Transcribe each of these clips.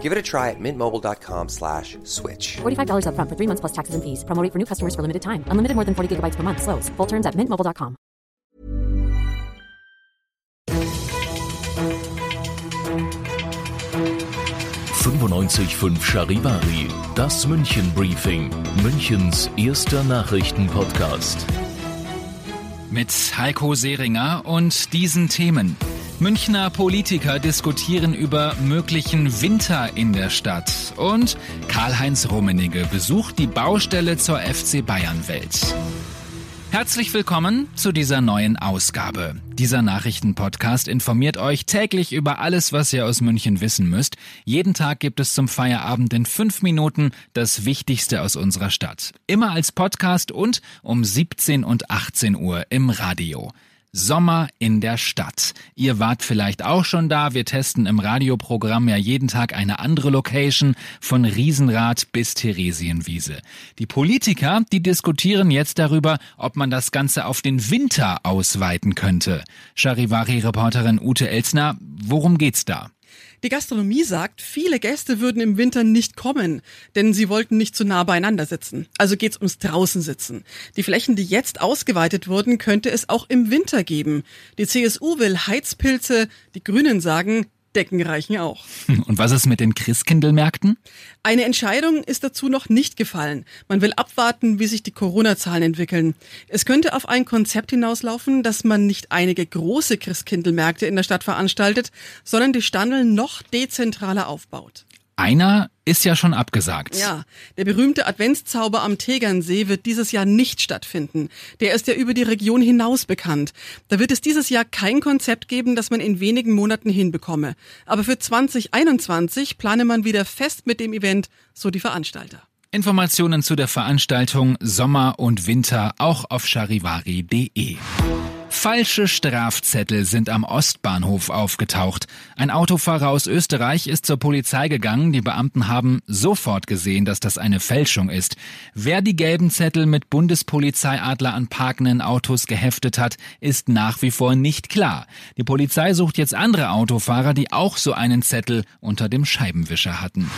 Give it a try at mintmobile.com slash switch. $45 upfront for three months plus taxes and fees. Promo rate for new customers for limited time. Unlimited more than 40 gigabytes per month. Slows. Full terms at mintmobile.com. fünf Charivari, das München Briefing, Münchens erster Nachrichtenpodcast. Mit Heiko Seringer und diesen Themen. Münchner Politiker diskutieren über möglichen Winter in der Stadt und Karl-Heinz Rummenigge besucht die Baustelle zur FC Bayern Welt. Herzlich willkommen zu dieser neuen Ausgabe. Dieser Nachrichtenpodcast informiert euch täglich über alles, was ihr aus München wissen müsst. Jeden Tag gibt es zum Feierabend in fünf Minuten das Wichtigste aus unserer Stadt. Immer als Podcast und um 17 und 18 Uhr im Radio. Sommer in der Stadt. Ihr wart vielleicht auch schon da. Wir testen im Radioprogramm ja jeden Tag eine andere Location von Riesenrad bis Theresienwiese. Die Politiker, die diskutieren jetzt darüber, ob man das Ganze auf den Winter ausweiten könnte. Charivari-Reporterin Ute Elsner, worum geht's da? Die Gastronomie sagt, viele Gäste würden im Winter nicht kommen, denn sie wollten nicht zu nah beieinander sitzen. Also geht's ums draußen sitzen. Die Flächen, die jetzt ausgeweitet wurden, könnte es auch im Winter geben. Die CSU will Heizpilze, die Grünen sagen, Decken reichen auch. Und was ist mit den Christkindlmärkten? Eine Entscheidung ist dazu noch nicht gefallen. Man will abwarten, wie sich die Corona-Zahlen entwickeln. Es könnte auf ein Konzept hinauslaufen, dass man nicht einige große Christkindlmärkte in der Stadt veranstaltet, sondern die Standel noch dezentraler aufbaut. Einer ist ja schon abgesagt. Ja, der berühmte Adventszauber am Tegernsee wird dieses Jahr nicht stattfinden. Der ist ja über die Region hinaus bekannt. Da wird es dieses Jahr kein Konzept geben, das man in wenigen Monaten hinbekomme. Aber für 2021 plane man wieder fest mit dem Event, so die Veranstalter. Informationen zu der Veranstaltung Sommer und Winter auch auf charivari.de. Falsche Strafzettel sind am Ostbahnhof aufgetaucht. Ein Autofahrer aus Österreich ist zur Polizei gegangen. Die Beamten haben sofort gesehen, dass das eine Fälschung ist. Wer die gelben Zettel mit Bundespolizeiadler an parkenden Autos geheftet hat, ist nach wie vor nicht klar. Die Polizei sucht jetzt andere Autofahrer, die auch so einen Zettel unter dem Scheibenwischer hatten.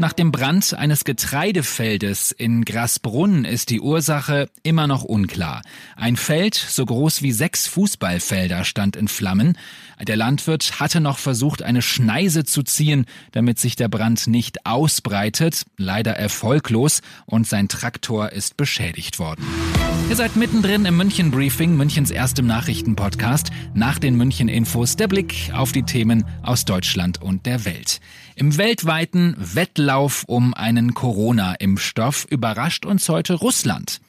Nach dem Brand eines Getreidefeldes in Grasbrunn ist die Ursache immer noch unklar. Ein Feld so groß wie sechs Fußballfelder stand in Flammen. Der Landwirt hatte noch versucht, eine Schneise zu ziehen, damit sich der Brand nicht ausbreitet, leider erfolglos, und sein Traktor ist beschädigt worden. Ihr seid mittendrin im München Briefing, Münchens erstem Nachrichtenpodcast. Nach den München Infos der Blick auf die Themen aus Deutschland und der Welt. Im weltweiten Wettlauf um einen Corona-Impfstoff überrascht uns heute Russland.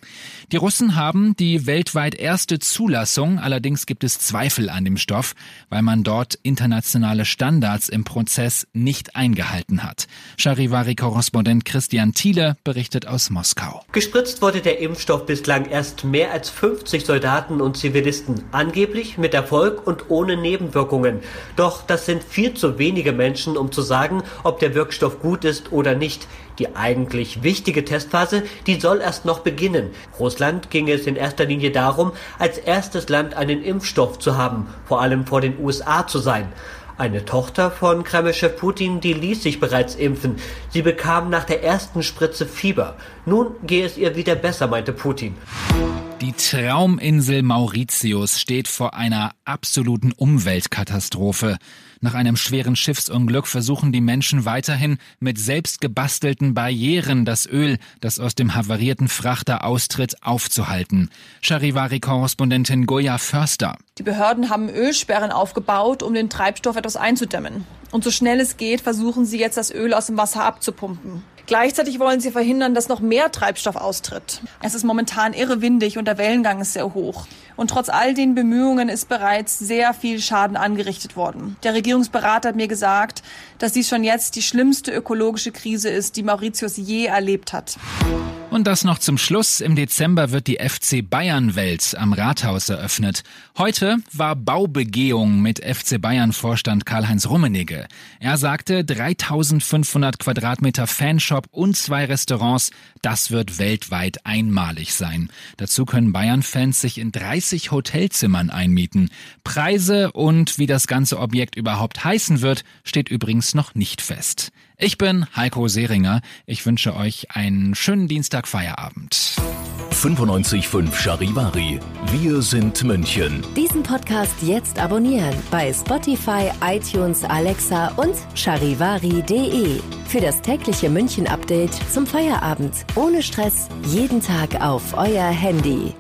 Die Russen haben die weltweit erste Zulassung, allerdings gibt es Zweifel an dem Stoff, weil man dort internationale Standards im Prozess nicht eingehalten hat. Charivari-Korrespondent Christian Thiele berichtet aus Moskau. Gespritzt wurde der Impfstoff bislang erst mehr als 50 Soldaten und Zivilisten, angeblich mit Erfolg und ohne Nebenwirkungen. Doch das sind viel zu wenige Menschen, um zu sagen, ob der Wirkstoff gut ist oder nicht. Die eigentlich wichtige Testphase, die soll erst noch beginnen. Russland ging es in erster Linie darum, als erstes Land einen Impfstoff zu haben, vor allem vor den USA zu sein. Eine Tochter von Kremlchef Putin, die ließ sich bereits impfen. Sie bekam nach der ersten Spritze Fieber. Nun gehe es ihr wieder besser, meinte Putin. Die Trauminsel Mauritius steht vor einer absoluten Umweltkatastrophe. Nach einem schweren Schiffsunglück versuchen die Menschen weiterhin mit selbst gebastelten Barrieren das Öl, das aus dem havarierten Frachter austritt, aufzuhalten. Charivari-Korrespondentin Goya Förster. Die Behörden haben Ölsperren aufgebaut, um den Treibstoff etwas einzudämmen. Und so schnell es geht, versuchen sie jetzt das Öl aus dem Wasser abzupumpen. Gleichzeitig wollen sie verhindern, dass noch mehr Treibstoff austritt. Es ist momentan irre windig und der Wellengang ist sehr hoch. Und trotz all den Bemühungen ist bereits sehr viel Schaden angerichtet worden. Der Regierungsberater hat mir gesagt, dass dies schon jetzt die schlimmste ökologische Krise ist, die Mauritius je erlebt hat. Und das noch zum Schluss. Im Dezember wird die FC Bayern Welt am Rathaus eröffnet. Heute war Baubegehung mit FC Bayern Vorstand Karl-Heinz Rummenigge. Er sagte 3500 Quadratmeter Fanshop und zwei Restaurants. Das wird weltweit einmalig sein. Dazu können Bayern-Fans sich in 30 Hotelzimmern einmieten. Preise und wie das ganze Objekt überhaupt heißen wird, steht übrigens noch nicht fest. Ich bin Heiko Seringer. Ich wünsche euch einen schönen Dienstag Feierabend. 95.5 Charivari. Wir sind München. Diesen Podcast jetzt abonnieren bei Spotify, iTunes, Alexa und charivari.de. Für das tägliche München-Update zum Feierabend. Ohne Stress. Jeden Tag auf euer Handy.